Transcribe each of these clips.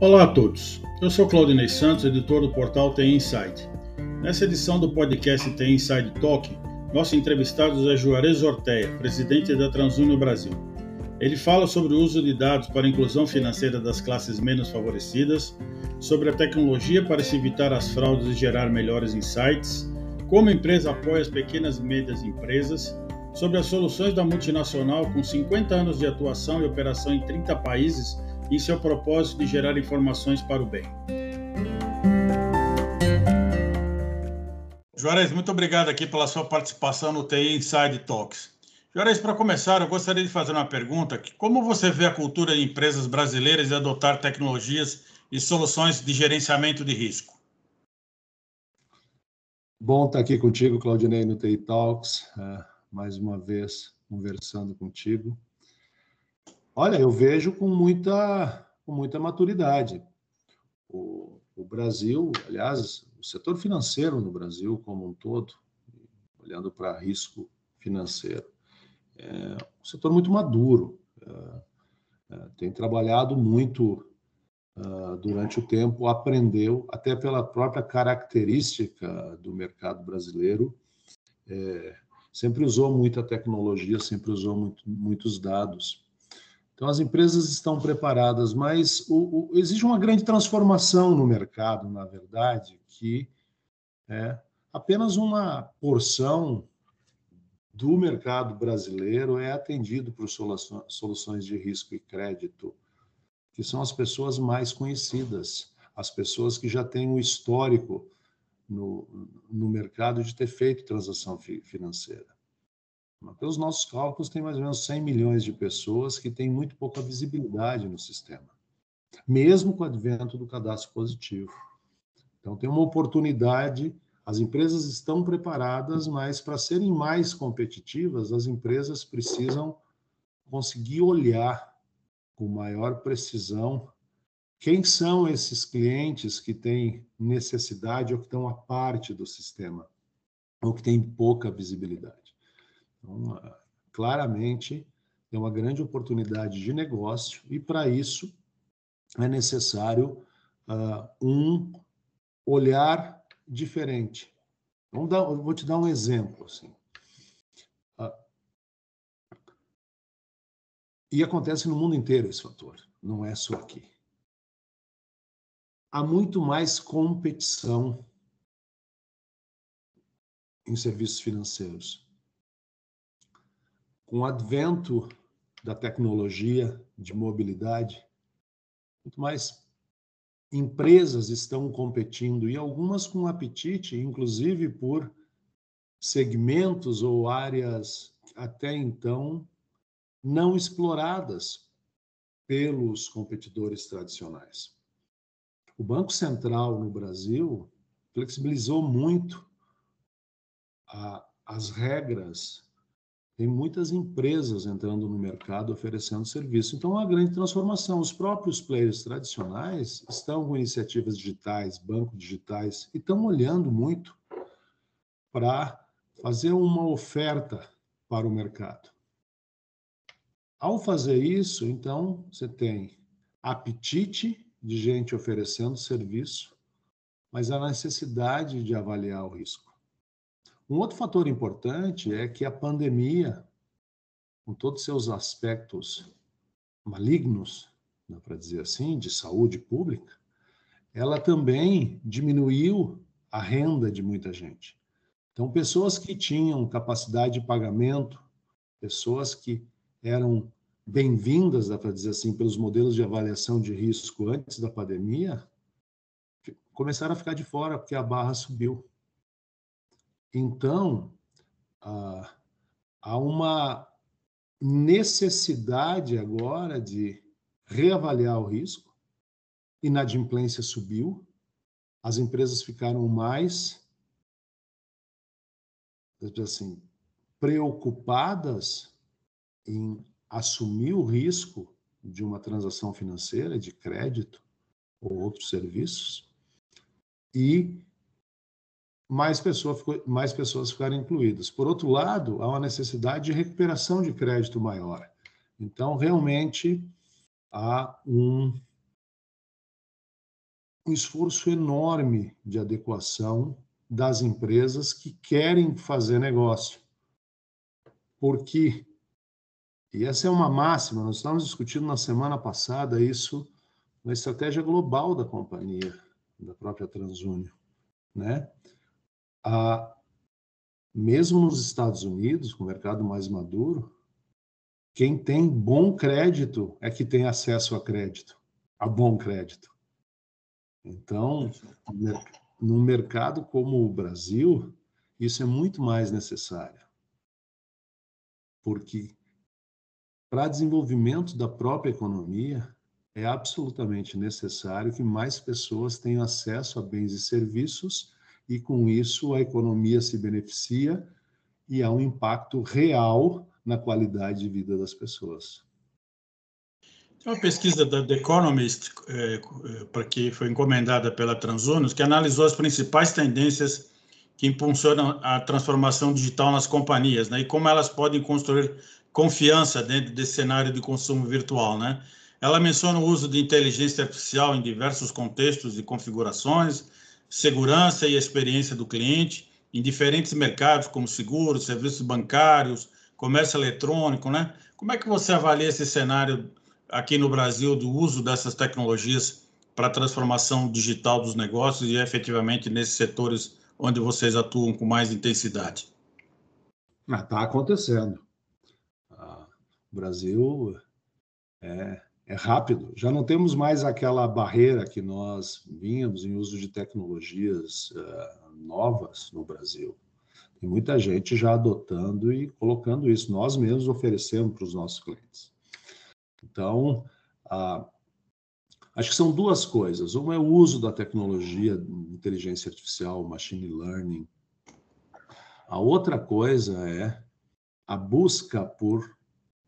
Olá a todos, eu sou Claudinei Santos, editor do portal TI Insight. Nessa edição do podcast TI Inside Talk, nosso entrevistado é Juarez Orteia, presidente da Transunio Brasil. Ele fala sobre o uso de dados para a inclusão financeira das classes menos favorecidas, sobre a tecnologia para se evitar as fraudes e gerar melhores insights, como a empresa apoia as pequenas e médias empresas, sobre as soluções da multinacional com 50 anos de atuação e operação em 30 países e seu propósito de gerar informações para o bem. Juarez, muito obrigado aqui pela sua participação no TI Inside Talks. Juarez, para começar, eu gostaria de fazer uma pergunta. Como você vê a cultura de empresas brasileiras de adotar tecnologias e soluções de gerenciamento de risco? Bom estar aqui contigo, Claudinei, no TI Talks, uh, mais uma vez conversando contigo. Olha, eu vejo com muita, com muita maturidade. O, o Brasil, aliás, o setor financeiro no Brasil como um todo, olhando para risco financeiro, é um setor muito maduro. É, é, tem trabalhado muito uh, durante o tempo, aprendeu, até pela própria característica do mercado brasileiro, é, sempre usou muita tecnologia, sempre usou muito, muitos dados. Então, as empresas estão preparadas, mas o, o, existe uma grande transformação no mercado, na verdade, que é apenas uma porção do mercado brasileiro é atendido por soluções de risco e crédito, que são as pessoas mais conhecidas, as pessoas que já têm um histórico no, no mercado de ter feito transação financeira. Pelos nossos cálculos, tem mais ou menos 100 milhões de pessoas que têm muito pouca visibilidade no sistema, mesmo com o advento do cadastro positivo. Então, tem uma oportunidade, as empresas estão preparadas, mas para serem mais competitivas, as empresas precisam conseguir olhar com maior precisão quem são esses clientes que têm necessidade ou que estão à parte do sistema, ou que têm pouca visibilidade. Então, ah, claramente, é uma grande oportunidade de negócio e, para isso, é necessário uh, um olhar diferente. Vamos dar, vou te dar um exemplo. Assim. Uh, e acontece no mundo inteiro esse fator, não é só aqui. Há muito mais competição em serviços financeiros com o advento da tecnologia de mobilidade, muito mais empresas estão competindo e algumas com apetite, inclusive por segmentos ou áreas até então não exploradas pelos competidores tradicionais. O Banco Central no Brasil flexibilizou muito a, as regras tem muitas empresas entrando no mercado oferecendo serviço. Então, é uma grande transformação. Os próprios players tradicionais estão com iniciativas digitais, bancos digitais, e estão olhando muito para fazer uma oferta para o mercado. Ao fazer isso, então, você tem apetite de gente oferecendo serviço, mas a necessidade de avaliar o risco. Um outro fator importante é que a pandemia, com todos seus aspectos malignos, dá para dizer assim, de saúde pública, ela também diminuiu a renda de muita gente. Então, pessoas que tinham capacidade de pagamento, pessoas que eram bem-vindas, dá para dizer assim, pelos modelos de avaliação de risco antes da pandemia, começaram a ficar de fora porque a barra subiu. Então, ah, há uma necessidade agora de reavaliar o risco. Inadimplência subiu, as empresas ficaram mais assim, preocupadas em assumir o risco de uma transação financeira, de crédito ou outros serviços, e mais, pessoa ficou, mais pessoas ficaram incluídas. Por outro lado, há uma necessidade de recuperação de crédito maior. Então, realmente, há um, um esforço enorme de adequação das empresas que querem fazer negócio. Porque, e essa é uma máxima, nós estávamos discutindo na semana passada isso na estratégia global da companhia, da própria TransUnion, né? A, mesmo nos Estados Unidos, com o mercado mais maduro, quem tem bom crédito é que tem acesso a crédito, a bom crédito. Então, num mercado como o Brasil, isso é muito mais necessário. Porque para desenvolvimento da própria economia, é absolutamente necessário que mais pessoas tenham acesso a bens e serviços e com isso a economia se beneficia e há um impacto real na qualidade de vida das pessoas. Tem uma pesquisa da The Economist, é, para que foi encomendada pela Transunos, que analisou as principais tendências que impulsionam a transformação digital nas companhias, né, e como elas podem construir confiança dentro desse cenário de consumo virtual, né? Ela menciona o uso de inteligência artificial em diversos contextos e configurações, segurança e experiência do cliente em diferentes mercados, como seguros, serviços bancários, comércio eletrônico, né? Como é que você avalia esse cenário aqui no Brasil do uso dessas tecnologias para a transformação digital dos negócios e efetivamente nesses setores onde vocês atuam com mais intensidade? Está ah, acontecendo. Ah, o Brasil é, é rápido. Já não temos mais aquela barreira que nós vínhamos em uso de tecnologias uh, novas no Brasil. Tem muita gente já adotando e colocando isso. Nós mesmos oferecemos para os nossos clientes. Então, uh, acho que são duas coisas. Uma é o uso da tecnologia, inteligência artificial, machine learning. A outra coisa é a busca por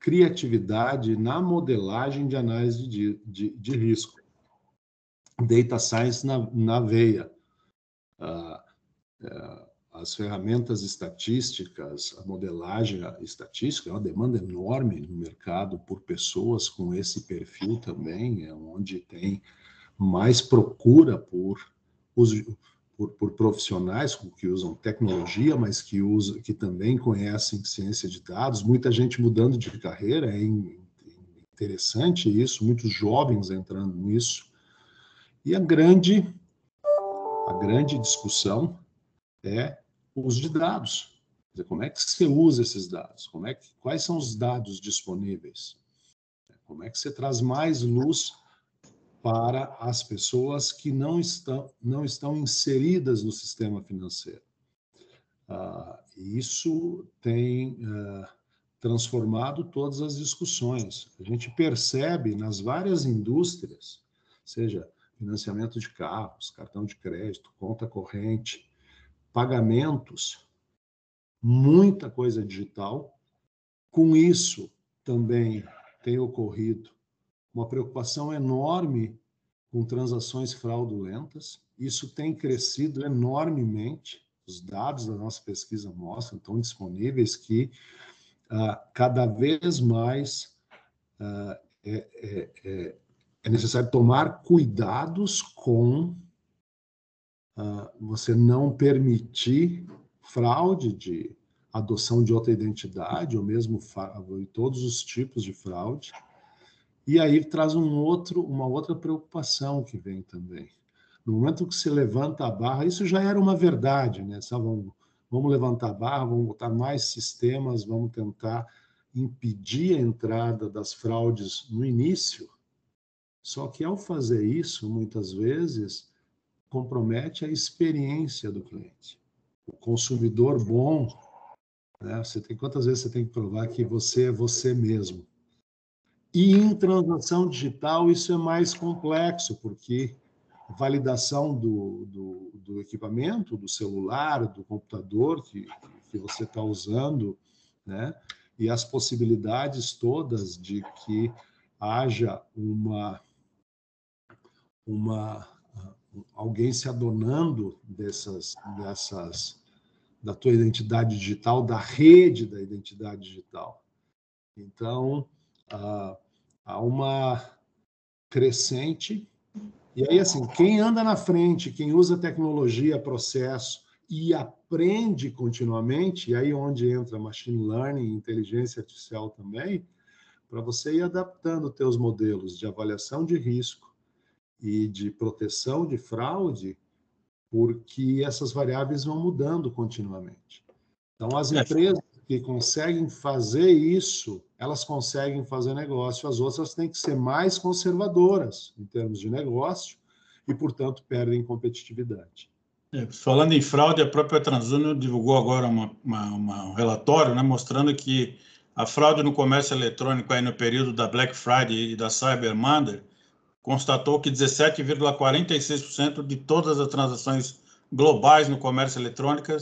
criatividade na modelagem de análise de, de, de risco. Data Science na, na veia. Uh, uh, as ferramentas estatísticas, a modelagem estatística é uma demanda enorme no mercado por pessoas com esse perfil também, é onde tem mais procura por por, por, profissionais que usam tecnologia, mas que, usam, que também conhecem ciência de dados, muita gente mudando de carreira, é interessante isso, muitos jovens entrando nisso. E a grande, a grande discussão é o uso de dados. Dizer, como é que você usa esses dados? Como é que, quais são os dados disponíveis? Como é que você traz mais luz para as pessoas que não estão, não estão inseridas no sistema financeiro. Uh, isso tem uh, transformado todas as discussões. A gente percebe nas várias indústrias, seja financiamento de carros, cartão de crédito, conta corrente, pagamentos, muita coisa digital. Com isso, também tem ocorrido uma preocupação enorme com transações fraudulentas. Isso tem crescido enormemente. Os dados da nossa pesquisa mostram, estão disponíveis, que uh, cada vez mais uh, é, é, é, é, necessário tomar cuidados com uh, você não permitir fraude de adoção de outra identidade, ou mesmo todos os tipos de fraude, e aí traz um outro, uma outra preocupação que vem também. No momento que se levanta a barra, isso já era uma verdade, né? Só vamos, vamos levantar a barra, vamos botar mais sistemas, vamos tentar impedir a entrada das fraudes no início. Só que ao fazer isso, muitas vezes, compromete a experiência do cliente. O consumidor bom, né? Você tem quantas vezes você tem que provar que você é você mesmo? E em transação digital isso é mais complexo, porque validação do, do, do equipamento, do celular, do computador que, que você está usando, né? e as possibilidades todas de que haja uma, uma alguém se adonando dessas, dessas da tua identidade digital, da rede da identidade digital. Então, há uma crescente E aí, assim, quem anda na frente, quem usa tecnologia, processo e aprende continuamente, e aí onde entra machine learning, inteligência artificial também, para você ir adaptando teus modelos de avaliação de risco e de proteção de fraude, porque essas variáveis vão mudando continuamente. Então, as é. empresas que conseguem fazer isso, elas conseguem fazer negócio, as outras têm que ser mais conservadoras em termos de negócio e, portanto, perdem competitividade. É, falando em fraude, a própria TransUnion divulgou agora uma, uma, uma, um relatório né, mostrando que a fraude no comércio eletrônico aí no período da Black Friday e da Cyber Monday constatou que 17,46% de todas as transações globais no comércio eletrônico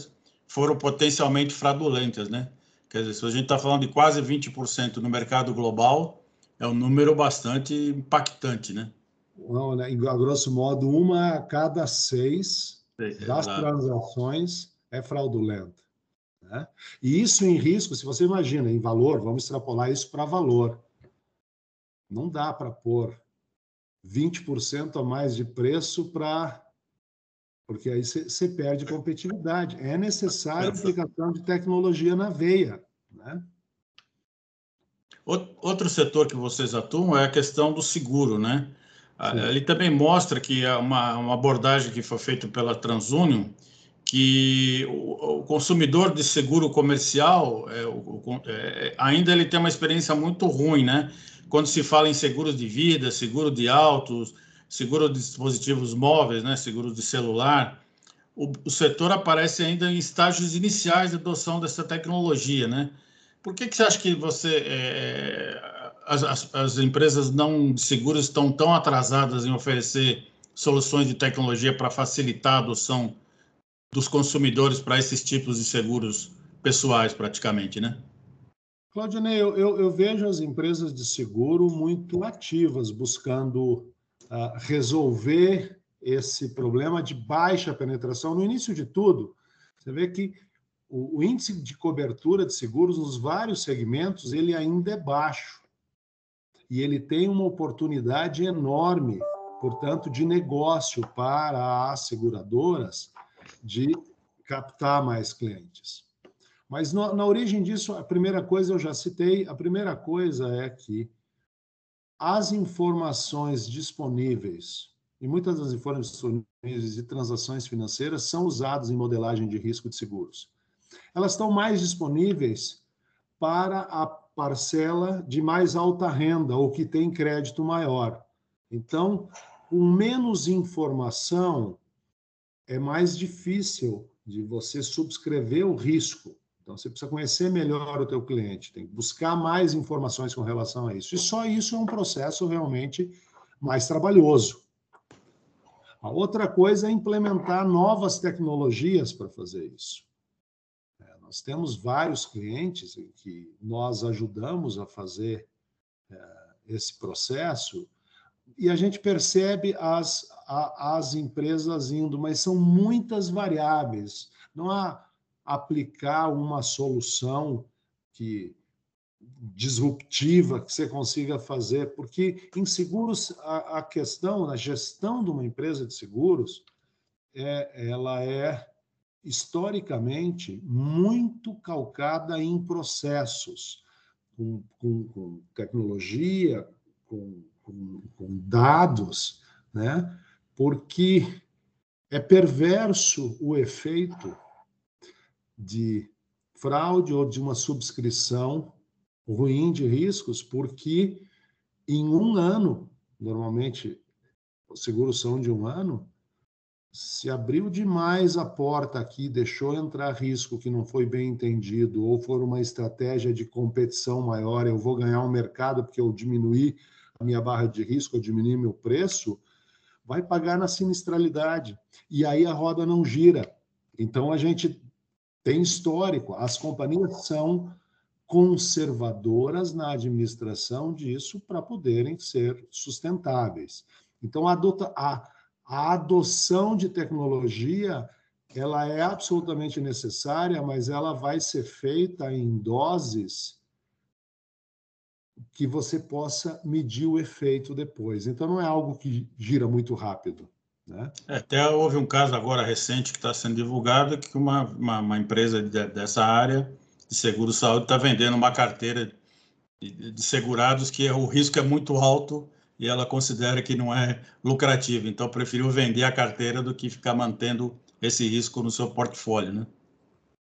foram potencialmente fraudulentas, né? Quer dizer, se a gente está falando de quase 20% no mercado global, é um número bastante impactante, né? Não, né? A grosso modo, uma a cada seis é, das transações é fraudulenta. Né? E isso em risco, se você imagina, em valor, vamos extrapolar isso para valor. Não dá para pôr 20% a mais de preço para. Porque aí você perde competitividade. É necessária a aplicação de tecnologia na veia. Né? Outro setor que vocês atuam é a questão do seguro, né? Ele também mostra que é uma, uma abordagem que foi feita pela TransUnion, que o, o consumidor de seguro comercial é, o, é, ainda ele tem uma experiência muito ruim, né? Quando se fala em seguros de vida, seguro de autos, seguro de dispositivos móveis, né? Seguro de celular, o, o setor aparece ainda em estágios iniciais de adoção dessa tecnologia, né? Por que, que você acha que você é, as, as, as, empresas não de seguros estão tão atrasadas em oferecer soluções de tecnologia para facilitar a adoção dos consumidores para esses tipos de seguros pessoais, praticamente, né? Claudinei, eu, eu, eu, vejo as empresas de seguro muito ativas, buscando resolver esse problema de baixa penetração. No início de tudo, você vê que o, o índice de cobertura de seguros nos vários segmentos ele ainda é baixo e ele tem uma oportunidade enorme, portanto, de negócio para as seguradoras de captar mais clientes. Mas no, na origem disso, a primeira coisa eu já citei, a primeira coisa é que as informações disponíveis, e muitas das informações de transações financeiras são usadas em modelagem de risco de seguros. Elas estão mais disponíveis para a parcela de mais alta renda ou que tem crédito maior. Então, com menos informação, é mais difícil de você subscrever o risco. Então, você precisa conhecer melhor o teu cliente, tem que buscar mais informações com relação a isso. E só isso é um processo realmente mais trabalhoso. A outra coisa é implementar novas tecnologias para fazer isso. É, nós temos vários clientes que nós ajudamos a fazer é, esse processo e a gente percebe as, a, as empresas indo, mas são muitas variáveis. Não há aplicar uma solução que disruptiva que você consiga fazer, porque em seguros a, a questão, a gestão de uma empresa de seguros, é, ela é historicamente muito calcada em processos, com, com, com tecnologia, com com, com dados, né? porque é perverso o efeito de fraude ou de uma subscrição ruim de riscos, porque em um ano, normalmente os seguros são de um ano, se abriu demais a porta aqui, deixou entrar risco que não foi bem entendido, ou for uma estratégia de competição maior, eu vou ganhar um mercado porque eu diminuí a minha barra de risco, eu diminuir meu preço, vai pagar na sinistralidade. E aí a roda não gira. Então a gente tem histórico, as companhias são conservadoras na administração disso para poderem ser sustentáveis. Então a, adota, a, a adoção de tecnologia ela é absolutamente necessária, mas ela vai ser feita em doses que você possa medir o efeito depois. Então, não é algo que gira muito rápido. Né? É, até houve um caso agora recente que está sendo divulgado que uma, uma, uma empresa de, dessa área de seguro-saúde está vendendo uma carteira de, de segurados que o risco é muito alto e ela considera que não é lucrativo. Então, preferiu vender a carteira do que ficar mantendo esse risco no seu portfólio, né?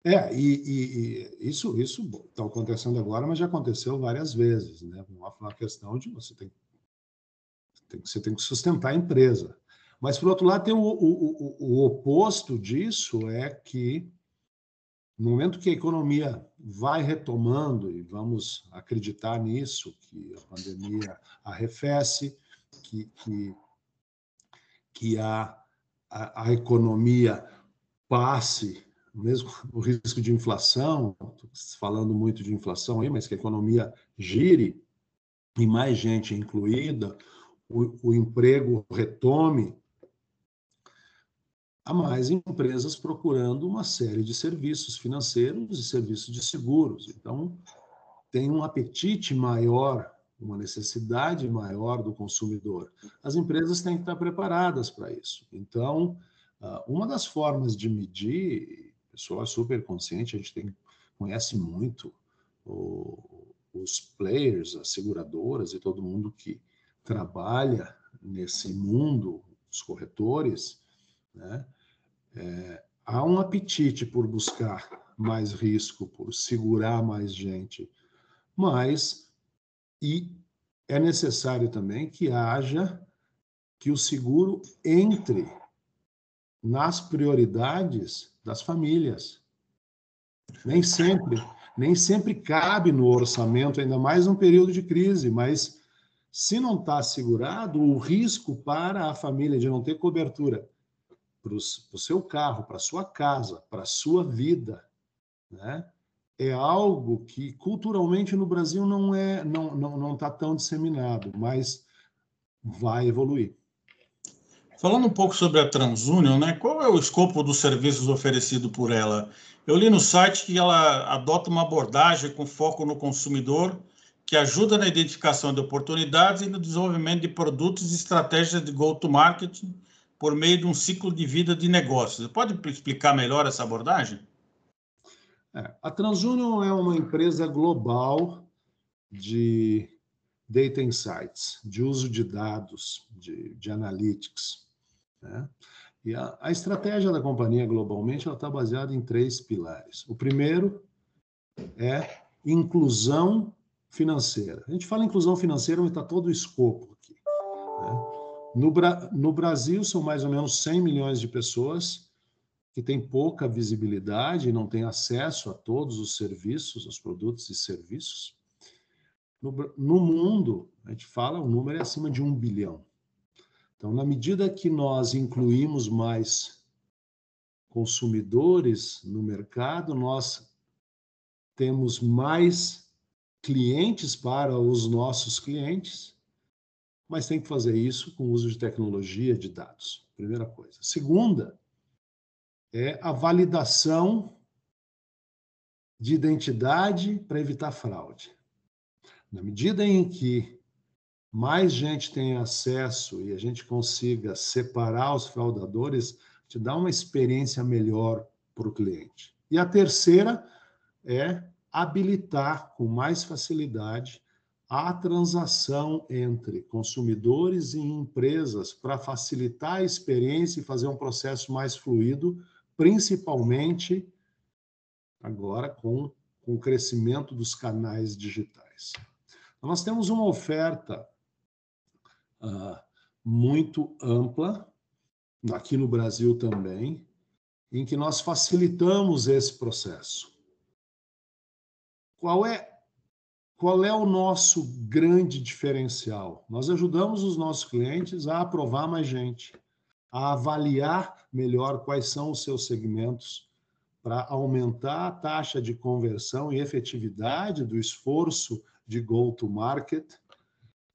É, e, e, e isso isso está acontecendo agora, mas já aconteceu várias vezes, né? Uma, questão de você tem, tem, você tem que sustentar a empresa. Mas, por outro lado, tem o, o, o, oposto disso é que no momento que a economia vai retomando, e vamos acreditar nisso, que a pandemia arrefece, que, que, que a, a, a economia passe, mesmo o risco de inflação, falando muito de inflação aí, mas que a economia gire, e mais gente incluída, o, o emprego retome, há mais empresas procurando uma série de serviços financeiros e serviços de seguros. Então, tem um apetite maior, uma necessidade maior do consumidor. As empresas têm que estar preparadas para isso. Então, ah, uma das formas de medir, pessoa super consciente, a gente tem, conhece muito o, os players, as seguradoras e todo mundo que trabalha nesse mundo, os corretores, né? É, há um apetite por buscar mais risco, por segurar mais gente, mas e é necessário também que haja que o seguro entre nas prioridades das famílias. Nem sempre, nem sempre cabe no orçamento, ainda mais num período de crise, mas se não está assegurado, o risco para a família de não ter cobertura para o seu carro, para a sua casa, para a sua vida, né? é algo que culturalmente no Brasil não é não não não está tão disseminado, mas vai evoluir. Falando um pouco sobre a TransUnion, né? Qual é o escopo dos serviços oferecidos por ela? Eu li no site que ela adota uma abordagem com foco no consumidor que ajuda na identificação de oportunidades e no desenvolvimento de produtos e estratégias de go-to-market por meio de um ciclo de vida de negócios. Pode explicar melhor essa abordagem? É, a TransUnion é uma empresa global de data insights, de uso de dados, de, de analytics. Né? E a, a, estratégia da companhia globalmente está baseada em três pilares. O primeiro é inclusão financeira. A gente fala inclusão financeira, mas está todo o escopo aqui. Né? No, no Brasil, são mais ou menos 100 milhões de pessoas que têm pouca visibilidade e não têm acesso a todos os serviços, os produtos e serviços. No, no mundo, a gente fala, o número é acima de um bilhão. Então, na medida que nós incluímos mais consumidores no mercado, nós temos mais clientes para os nossos clientes mas tem que fazer isso com o uso de tecnologia de dados. Primeira coisa. Segunda é a validação de identidade para evitar fraude. Na medida em que mais gente tem acesso e a gente consiga separar os fraudadores, te dá uma experiência melhor para o cliente. E a terceira é habilitar com mais facilidade a transação entre consumidores e empresas para facilitar a experiência e fazer um processo mais fluido, principalmente agora com, com o crescimento dos canais digitais. Então, nós temos uma oferta uh, muito ampla, aqui no Brasil também, em que nós facilitamos esse processo. Qual é qual é o nosso grande diferencial? Nós ajudamos os nossos clientes a aprovar mais gente, a avaliar melhor quais são os seus segmentos, para aumentar a taxa de conversão e efetividade do esforço de go-to-market,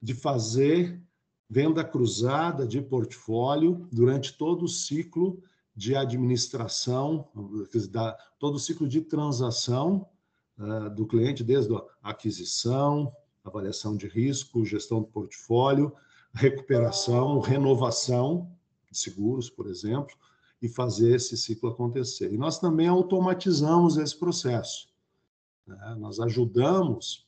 de fazer venda cruzada de portfólio durante todo o ciclo de administração, todo o ciclo de transação uh, do cliente, desde a aquisição, avaliação de risco, gestão do portfólio, recuperação, renovação de seguros, por exemplo, e fazer esse ciclo acontecer. E nós também automatizamos esse processo. Né? Nós ajudamos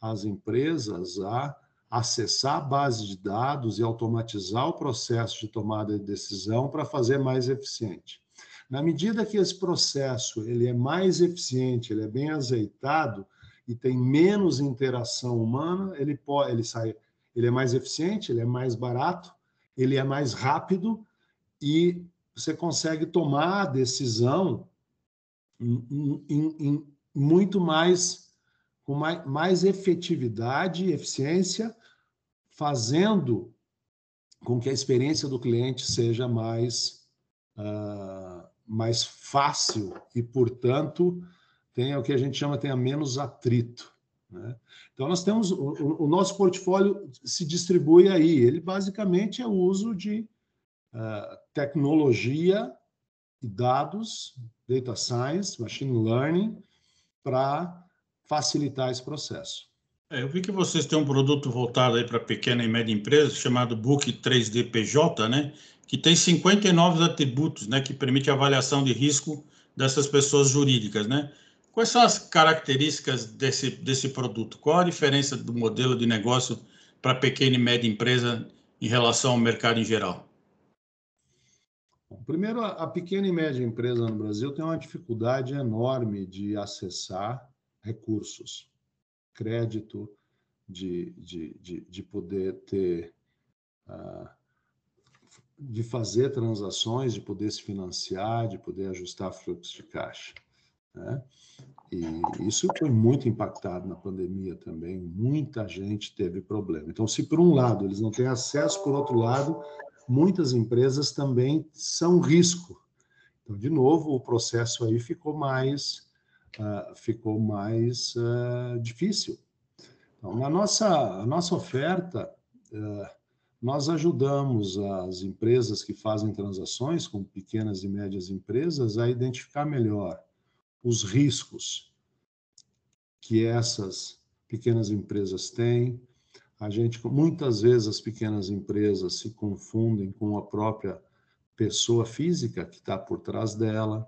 as empresas a acessar a base de dados e automatizar o processo de tomada de decisão para fazer mais eficiente. Na medida que esse processo ele é mais eficiente, ele é bem azeitado e tem menos interação humana, ele pode, ele sai, ele é mais eficiente, ele é mais barato, ele é mais rápido e você consegue tomar a decisão em, em, em muito mais com mais, mais efetividade e eficiência, fazendo com que a experiência do cliente seja mais, uh, mais fácil e, portanto, tenha o que a gente chama tenha menos atrito. Né? Então, nós temos o, o, nosso portfólio se distribui aí. Ele basicamente é o uso de uh, tecnologia e dados, data science, machine learning, para facilitar esse processo. É, eu vi que vocês têm um produto voltado aí para pequena e média empresa chamado Book 3D PJ, né? Que tem 59 atributos, né? Que permite a avaliação de risco dessas pessoas jurídicas, né? Quais são as características desse, desse produto? Qual a diferença do modelo de negócio para pequena e média empresa em relação ao mercado em geral? Primeiro, a pequena e média empresa no Brasil tem uma dificuldade enorme de acessar recursos, crédito, de, de, de, de poder ter, uh, de fazer transações, de poder se financiar, de poder ajustar fluxo de caixa. Né? E isso foi muito impactado na pandemia também. Muita gente teve problema. Então, se por um lado eles não têm acesso, por outro lado, muitas empresas também são risco. Então, de novo, o processo aí ficou mais, uh, ficou mais uh, difícil. Então, na nossa, a nossa oferta, uh, nós ajudamos as empresas que fazem transações, como pequenas e médias empresas, a identificar melhor os riscos que essas pequenas empresas têm, a gente, muitas vezes, as pequenas empresas se confundem com a própria pessoa física que está por trás dela.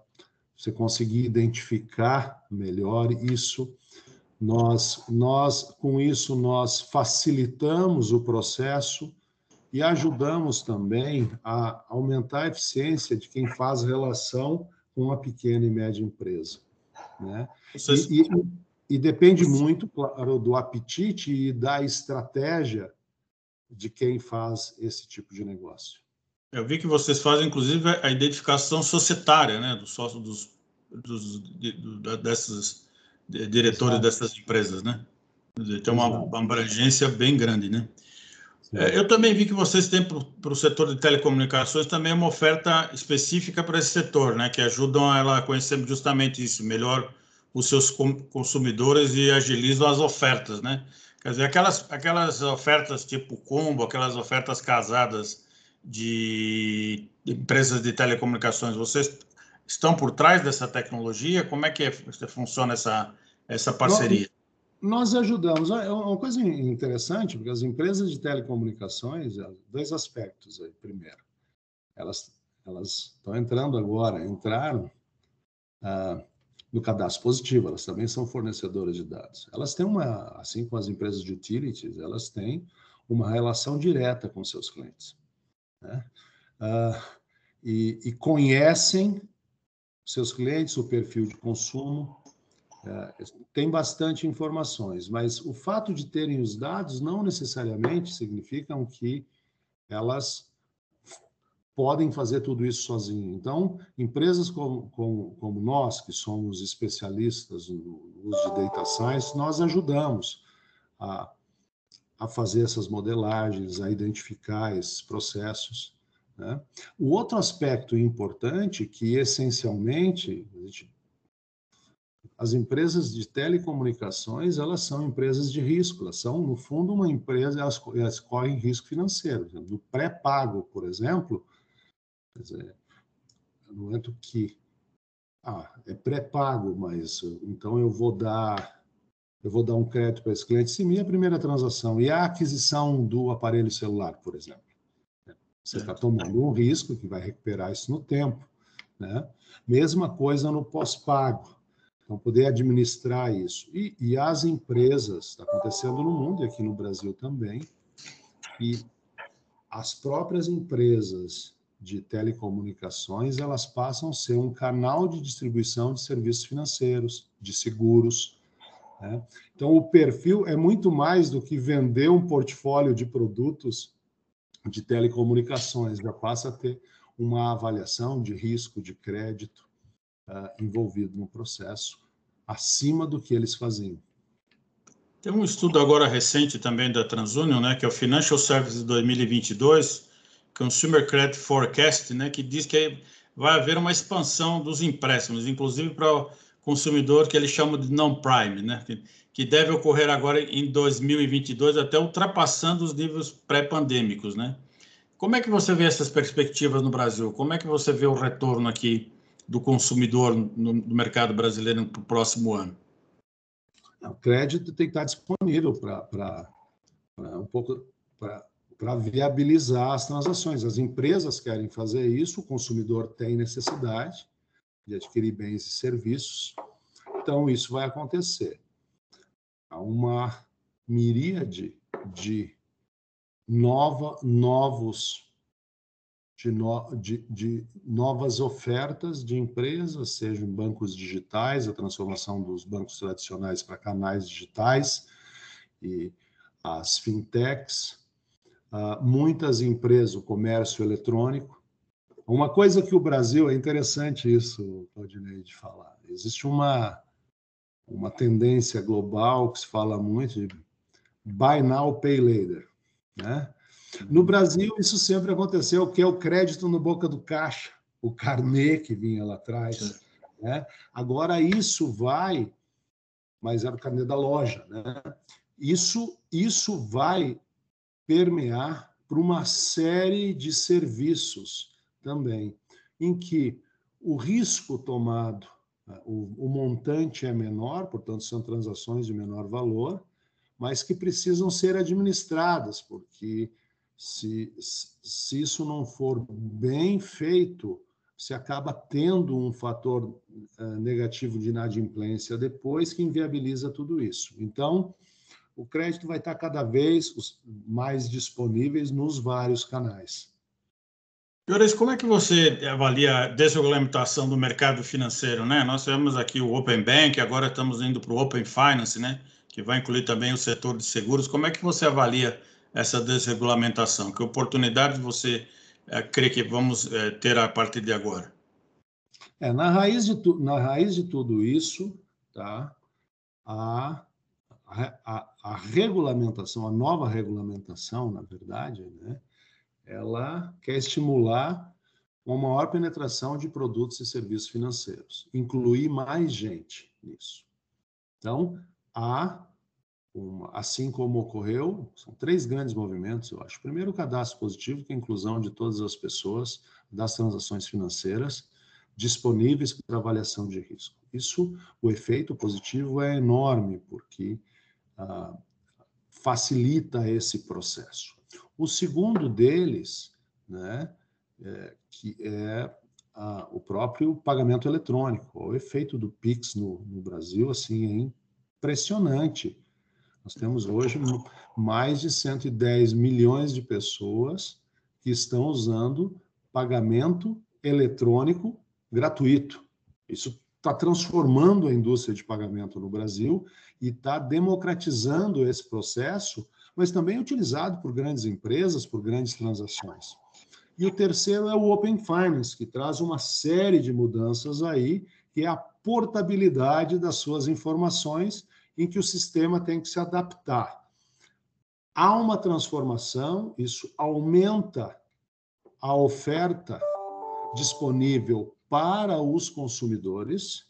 Você conseguir identificar melhor isso, nós, nós, com isso, nós facilitamos o processo e ajudamos também a aumentar a eficiência de quem faz relação com a pequena e média empresa. Né? E, e, e depende muito, claro, do apetite e da estratégia de quem faz esse tipo de negócio. Eu vi que vocês fazem, inclusive, a identificação societária, né, do sócio dos, dos de, desses diretores Exato. dessas empresas, né? Tem uma, uma abrangência bem grande, né? É, eu também vi que vocês têm para o setor de telecomunicações também uma oferta específica para esse setor, né? Que ajudam ela a conhecer justamente isso, melhor os seus consumidores e agilizam as ofertas, né? Quer dizer, aquelas, aquelas ofertas tipo combo, aquelas ofertas casadas de empresas de telecomunicações, vocês estão por trás dessa tecnologia? Como é que é, funciona essa, essa parceria? Nós, ajudamos. É uma coisa interessante, porque as empresas de telecomunicações, dois aspectos aí. Primeiro, elas, elas estão entrando agora, entraram ah, no cadastro positivo, elas também são fornecedoras de dados. Elas têm uma, assim como as empresas de utilities, elas têm uma relação direta com seus clientes. Né? Uh, e, e, conhecem seus clientes, o perfil de consumo, tem bastante informações, mas o fato de terem os dados não necessariamente significam que elas podem fazer tudo isso sozinho. Então, empresas como, como, como nós, que somos especialistas no uso de data science, nós ajudamos a, a fazer essas modelagens, a identificar esses processos. Né? O outro aspecto importante, que essencialmente as empresas de telecomunicações elas são empresas de risco, elas são no fundo uma empresa elas, elas correm risco financeiro. No pré-pago, por exemplo, Quer dizer, no momento que ah, é pré-pago, mas então eu vou dar eu vou dar um crédito para esse cliente se minha primeira transação e a aquisição do aparelho celular, por exemplo. Você está tomando um risco que vai recuperar isso no tempo. Né? Mesma coisa no pós-pago. Então, poder administrar isso. E, e as empresas, está acontecendo no mundo e aqui no Brasil também, e as próprias empresas de telecomunicações, elas passam a ser um canal de distribuição de serviços financeiros, de seguros. Né? Então, o perfil é muito mais do que vender um portfólio de produtos de telecomunicações, já passa a ter uma avaliação de risco de crédito uh, envolvido no processo, acima do que eles faziam. Tem um estudo agora recente também da TransUnion, né, que é o Financial Services 2022, Consumer Credit Forecast, né, que diz que vai haver uma expansão dos empréstimos, inclusive para o consumidor que eles chamam de non-prime, né, que, deve ocorrer agora em 2022, até ultrapassando os níveis pré-pandêmicos, né? Como é que você vê essas perspectivas no Brasil? Como é que você vê o retorno aqui do consumidor no, no mercado brasileiro para o próximo ano? O crédito tem que estar disponível para um pouco para viabilizar as transações. As empresas querem fazer isso, o consumidor tem necessidade de adquirir bens e serviços, então isso vai acontecer. Há uma miríade de nova, novos de, no, de, de, novas ofertas de empresas, sejam bancos digitais, a transformação dos bancos tradicionais para canais digitais e as fintechs, uh, muitas empresas, o comércio eletrônico. Uma coisa que o Brasil, é interessante isso, Claudinei, de falar, existe uma, uma tendência global que se fala muito de buy now, pay later, né? No Brasil, isso sempre aconteceu, que é o crédito no boca do caixa, o carnê que vinha lá atrás. Né? Agora, isso vai, mas era o carnê da loja. Né? Isso, isso vai permear para uma série de serviços também, em que o risco tomado, né, o, o montante é menor, portanto, são transações de menor valor, mas que precisam ser administradas, porque se, se isso não for bem feito, você acaba tendo um fator uh, negativo de inadimplência depois que inviabiliza tudo isso. Então, o crédito vai estar cada vez mais disponíveis nos vários canais. Piores, como é que você avalia a desregulamentação do mercado financeiro? Né? Nós temos aqui o Open Bank, agora estamos indo para o Open Finance, né? que vai incluir também o setor de seguros. Como é que você avalia essa desregulamentação? Que oportunidades você é, crê que vamos é, ter a partir de agora? É, na, raiz de tu, na raiz de tudo isso, tá, a, a, a regulamentação, a nova regulamentação, na verdade, né, ela quer estimular uma maior penetração de produtos e serviços financeiros, incluir mais gente nisso. Então, há uma, assim como ocorreu, são três grandes movimentos, eu acho. Primeiro, o cadastro positivo, que é a inclusão de todas as pessoas das transações financeiras disponíveis para avaliação de risco. Isso, o efeito positivo é enorme, porque ah, facilita esse processo. O segundo deles, né, é, que é ah, o próprio pagamento eletrônico. O efeito do Pix no, no Brasil assim é impressionante. Nós temos hoje mais de 110 milhões de pessoas que estão usando pagamento eletrônico gratuito. Isso está transformando a indústria de pagamento no Brasil e está democratizando esse processo, mas também utilizado por grandes empresas, por grandes transações. E o terceiro é o Open Finance, que traz uma série de mudanças aí, que é a portabilidade das suas informações em que o sistema tem que se adaptar. Há uma transformação, isso aumenta a oferta disponível para os consumidores,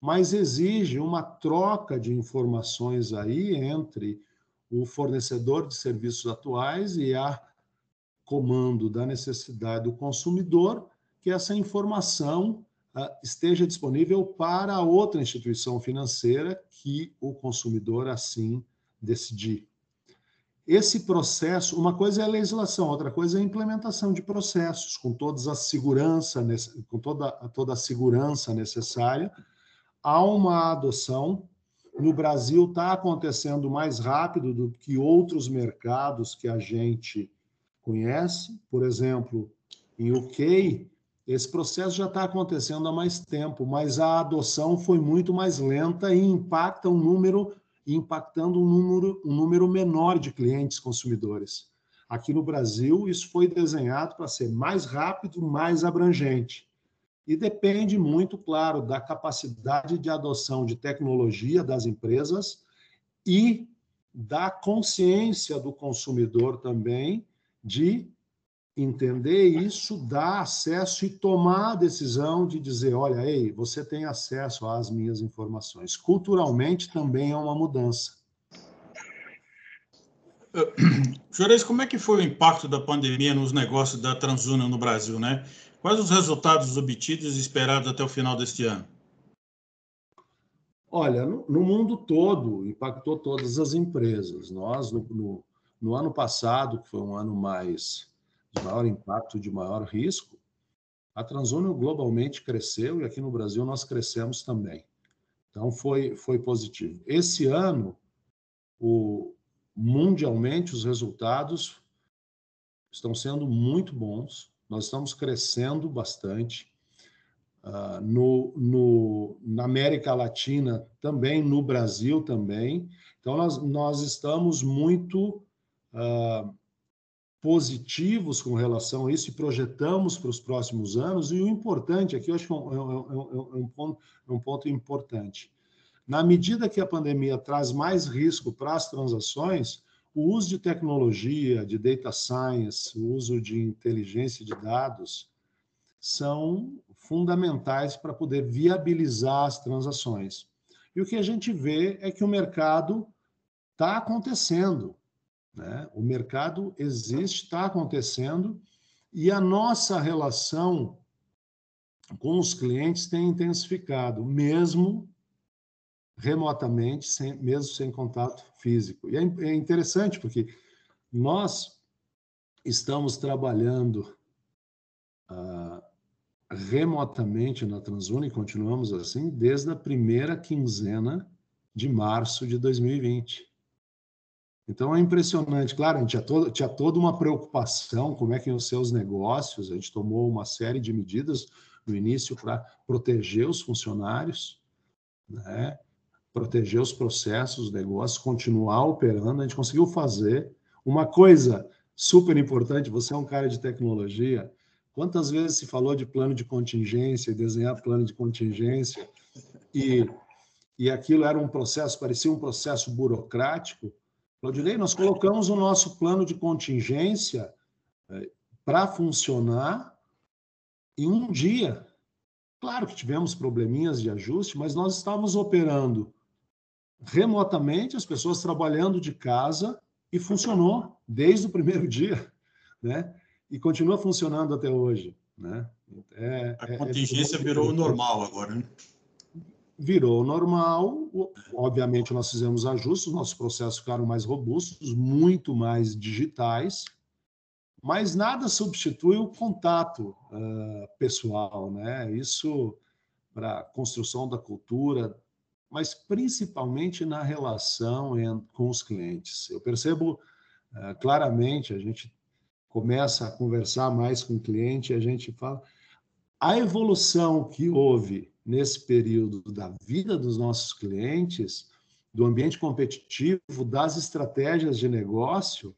mas exige uma troca de informações aí entre o fornecedor de serviços atuais e a comando da necessidade do consumidor, que essa informação esteja disponível para outra instituição financeira que o consumidor assim decidir. Esse processo, uma coisa é a legislação, outra coisa é a implementação de processos com todas segurança, com toda, toda a segurança necessária. Há uma adoção. No Brasil está acontecendo mais rápido do que outros mercados que a gente conhece. Por exemplo, em UK, esse processo já está acontecendo há mais tempo, mas a adoção foi muito mais lenta e impacta um número, impactando um número, um número menor de clientes consumidores. Aqui no Brasil, isso foi desenhado para ser mais rápido, mais abrangente. E depende muito, claro, da capacidade de adoção de tecnologia das empresas e da consciência do consumidor também de entender isso, dar acesso e tomar a decisão de dizer, olha, ei, você tem acesso às minhas informações. Culturalmente também é uma mudança. Juarez, como é que foi o impacto da pandemia nos negócios da TransUnion no Brasil, né? Quais os resultados obtidos e esperados até o final deste ano? Olha, no, no mundo todo, impactou todas as empresas. Nós, no, no, no ano passado, que foi um ano mais de maior impacto, de maior risco, a Transúnio globalmente cresceu e aqui no Brasil nós crescemos também. Então foi, foi positivo. Esse ano, o, mundialmente, os resultados estão sendo muito bons, nós estamos crescendo bastante. Uh, no, no, na América Latina também, no Brasil também. Então, nós, nós estamos muito uh, positivos com relação a isso e projetamos para os próximos anos. E o importante aqui, eu acho que é um, é um, é um, ponto, é um ponto importante. Na medida que a pandemia traz mais risco para as transações, o uso de tecnologia, de data science, o uso de inteligência de dados são fundamentais para poder viabilizar as transações. E o que a gente vê é que o mercado está acontecendo. Né? O mercado existe, está acontecendo, e a nossa relação com os clientes tem intensificado, mesmo remotamente, sem, mesmo sem contato físico. E é, é interessante porque nós estamos trabalhando ah, remotamente na Transuni, continuamos assim, desde a primeira quinzena de março de 2020. Então é impressionante. Claro, a gente tinha, todo, tinha toda uma preocupação, como é que iam ser os negócios, a gente tomou uma série de medidas no início para proteger os funcionários, né? proteger os processos, os negócios, continuar operando. A gente conseguiu fazer uma coisa super importante. Você é um cara de tecnologia. Quantas vezes se falou de plano de contingência, desenhar plano de contingência, e, e aquilo era um processo, parecia um processo burocrático Claudinei, nós colocamos o nosso plano de contingência é, para funcionar em um dia. Claro que tivemos probleminhas de ajuste, mas nós estávamos operando remotamente, as pessoas trabalhando de casa e funcionou desde o primeiro dia, né? E continua funcionando até hoje, né? É, a é, é contingência é, virou normal agora, né? Virou normal. Obviamente, nós fizemos ajustes, nossos processos ficaram mais robustos, muito mais digitais, mas nada substitui o contato uh, pessoal, né? Isso para construção da cultura, mas principalmente na relação em, com os clientes. Eu percebo uh, claramente, a gente começa a conversar mais com o cliente, a gente fala a evolução que houve nesse período da vida dos nossos clientes, do ambiente competitivo, das estratégias de negócio,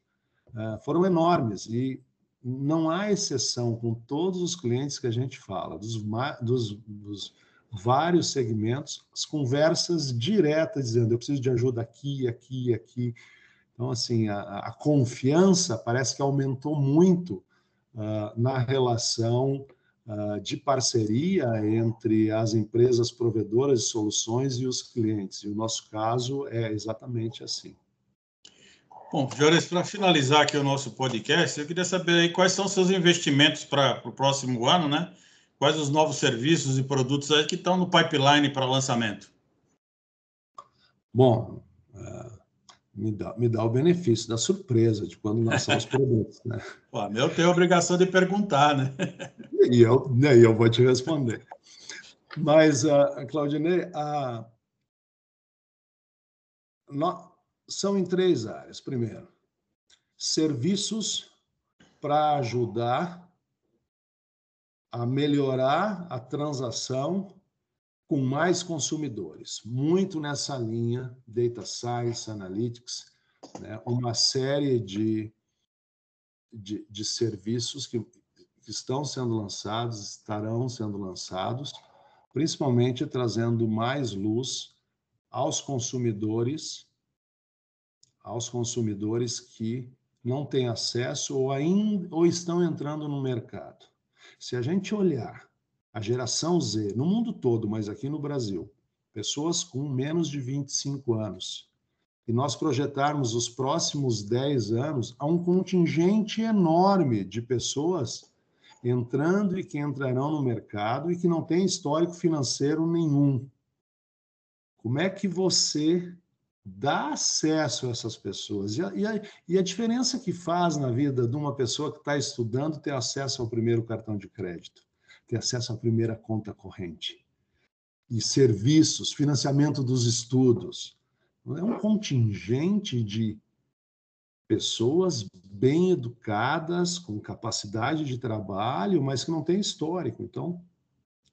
eh, foram enormes. E não há exceção com todos os clientes que a gente fala, dos, dos, dos vários segmentos, as conversas diretas, dizendo: eu preciso de ajuda aqui, aqui, aqui. Então, assim, a, a confiança parece que aumentou muito uh, na relação de parceria entre as empresas provedoras de soluções e os clientes. E o nosso caso é exatamente assim. Bom, Jores, para finalizar aqui o nosso podcast, eu queria saber aí quais são seus investimentos para o próximo ano, né? Quais os novos serviços e produtos que estão no pipeline para lançamento? Bom, me, dá, me dá o benefício da surpresa de quando lançar os produtos. Né? Pô, eu tenho a obrigação de perguntar, né? E eu, né, eu vou te responder. Mas, uh, Claudinei, uh, no, são em três áreas. Primeiro, serviços para ajudar a melhorar a transação com mais consumidores. Muito nessa linha, Data Science, Analytics, né? uma série de, de, de serviços que, que estão sendo lançados, estarão sendo lançados, principalmente trazendo mais luz aos consumidores, aos consumidores que não têm acesso ou ainda ou estão entrando no mercado. Se a gente olhar a geração Z, no mundo todo, mas aqui no Brasil, pessoas com menos de 25 anos, e nós projetarmos os próximos 10 anos, há um contingente enorme de pessoas entrando e que entrarão no mercado e que não tem histórico financeiro nenhum. Como é que você dá acesso a essas pessoas? E a, e a, e a diferença que faz na vida de uma pessoa que está estudando ter acesso ao primeiro cartão de crédito? Ter acesso à primeira conta corrente. E serviços, financiamento dos estudos. É um contingente de pessoas bem educadas, com capacidade de trabalho, mas que não tem histórico. Então,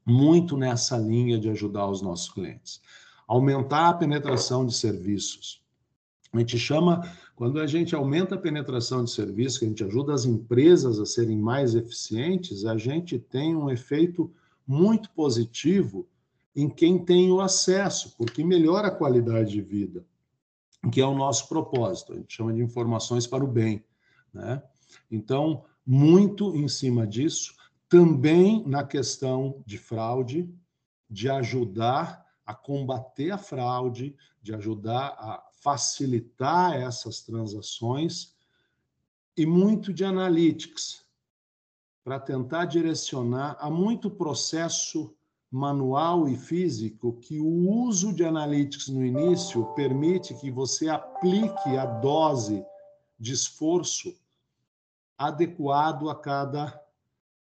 muito nessa linha de ajudar os nossos clientes. Aumentar a penetração de serviços. A gente chama quando a gente aumenta a penetração de serviço, que a gente ajuda as empresas a serem mais eficientes, a gente tem um efeito muito positivo em quem tem o acesso, porque melhora a qualidade de vida, que é o nosso propósito. A gente chama de informações para o bem. Né? Então, muito em cima disso, também na questão de fraude, de ajudar a combater a fraude, de ajudar a facilitar essas transações e muito de analytics para tentar direcionar a muito processo manual e físico que o uso de analytics no início permite que você aplique a dose de esforço adequado a cada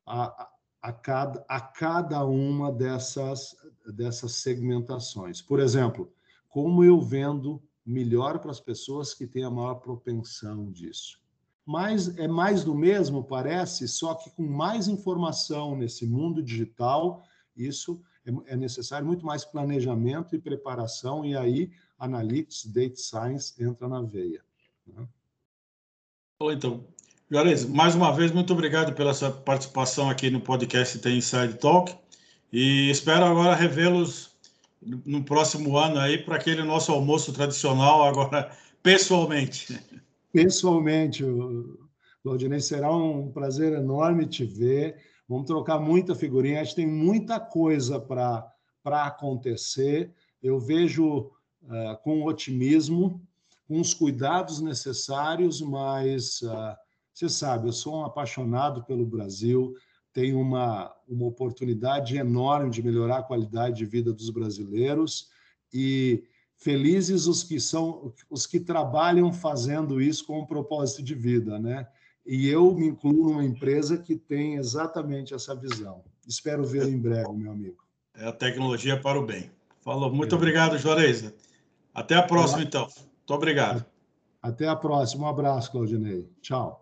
a, a cada a cada uma dessas dessas segmentações. Por exemplo, como eu vendo melhor para as pessoas que têm a maior propensão disso. Mas é mais do mesmo, parece, só que com mais informação nesse mundo digital, isso é, é necessário muito mais planejamento e preparação, e aí Analytics, Data Science entra na veia. Né? Então, Juarez, mais uma vez, muito obrigado pela sua participação aqui no podcast Tem Inside Talk, e espero agora revê-los no próximo ano aí para aquele nosso almoço tradicional agora pessoalmente. Pessoalmente, Claudinei, será um prazer enorme te ver. Vamos trocar muita figurinha. Acho que tem muita coisa para acontecer. Eu vejo uh, com otimismo, com os cuidados necessários, mas uh, você sabe, eu sou um apaixonado pelo Brasil tem uma, uma oportunidade enorme de melhorar a qualidade de vida dos brasileiros e felizes os que são os que trabalham fazendo isso com um propósito de vida, né? E eu me incluo numa empresa que tem exatamente essa visão. Espero vê-lo em breve, meu amigo. É a tecnologia para o bem. Falou. Muito é. obrigado, Juarez. Até a próxima, então. Muito obrigado. Até a próxima. Um abraço, Claudinei. Tchau.